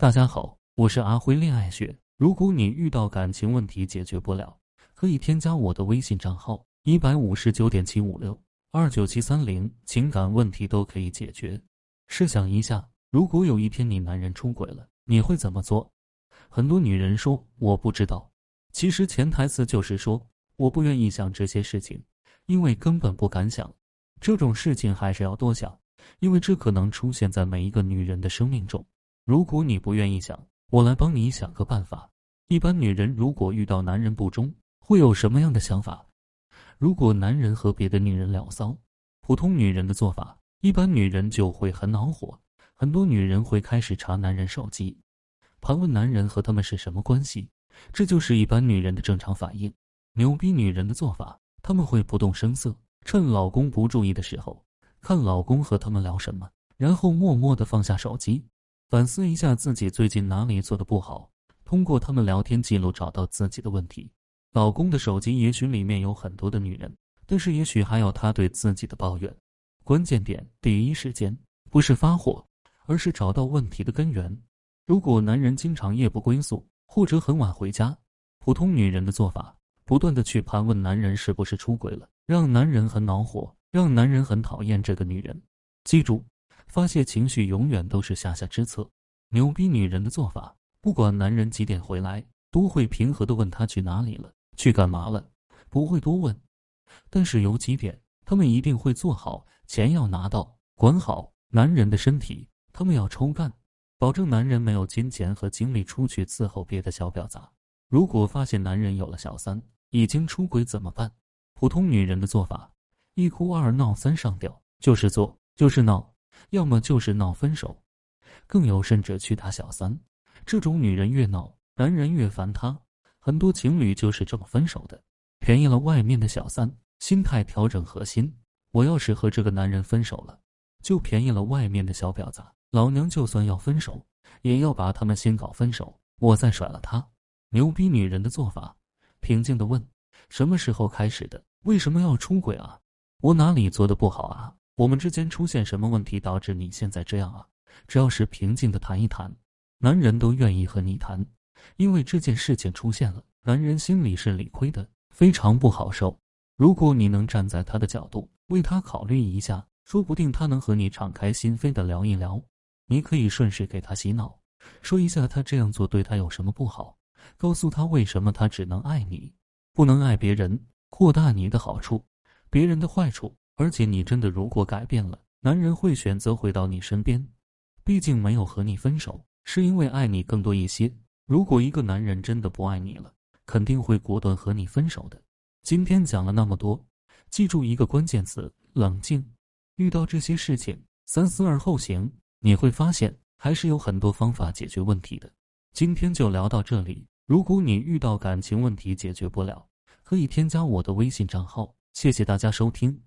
大家好，我是阿辉恋爱学。如果你遇到感情问题解决不了，可以添加我的微信账号一百五十九点七五六二九七三零，情感问题都可以解决。试想一下，如果有一天你男人出轨了，你会怎么做？很多女人说我不知道，其实潜台词就是说我不愿意想这些事情，因为根本不敢想。这种事情还是要多想，因为这可能出现在每一个女人的生命中。如果你不愿意想，我来帮你想个办法。一般女人如果遇到男人不忠，会有什么样的想法？如果男人和别的女人聊骚，普通女人的做法，一般女人就会很恼火。很多女人会开始查男人手机，盘问男人和他们是什么关系，这就是一般女人的正常反应。牛逼女人的做法，他们会不动声色，趁老公不注意的时候，看老公和他们聊什么，然后默默的放下手机。反思一下自己最近哪里做的不好，通过他们聊天记录找到自己的问题。老公的手机也许里面有很多的女人，但是也许还有他对自己的抱怨。关键点，第一时间不是发火，而是找到问题的根源。如果男人经常夜不归宿，或者很晚回家，普通女人的做法，不断的去盘问男人是不是出轨了，让男人很恼火，让男人很讨厌这个女人。记住。发泄情绪永远都是下下之策。牛逼女人的做法，不管男人几点回来，都会平和的问他去哪里了，去干嘛了，不会多问。但是有几点，他们一定会做好：钱要拿到，管好男人的身体，他们要抽干，保证男人没有金钱和精力出去伺候别的小婊砸。如果发现男人有了小三，已经出轨怎么办？普通女人的做法：一哭二闹三上吊，就是做就是闹。要么就是闹分手，更有甚者去打小三。这种女人越闹，男人越烦她。很多情侣就是这么分手的，便宜了外面的小三。心态调整核心，我要是和这个男人分手了，就便宜了外面的小婊子。老娘就算要分手，也要把他们先搞分手，我再甩了他。牛逼女人的做法，平静的问：什么时候开始的？为什么要出轨啊？我哪里做的不好啊？我们之间出现什么问题导致你现在这样啊？只要是平静的谈一谈，男人都愿意和你谈，因为这件事情出现了，男人心里是理亏的，非常不好受。如果你能站在他的角度为他考虑一下，说不定他能和你敞开心扉的聊一聊。你可以顺势给他洗脑，说一下他这样做对他有什么不好，告诉他为什么他只能爱你，不能爱别人，扩大你的好处，别人的坏处。而且你真的如果改变了，男人会选择回到你身边，毕竟没有和你分手，是因为爱你更多一些。如果一个男人真的不爱你了，肯定会果断和你分手的。今天讲了那么多，记住一个关键词：冷静。遇到这些事情，三思而后行，你会发现还是有很多方法解决问题的。今天就聊到这里。如果你遇到感情问题解决不了，可以添加我的微信账号。谢谢大家收听。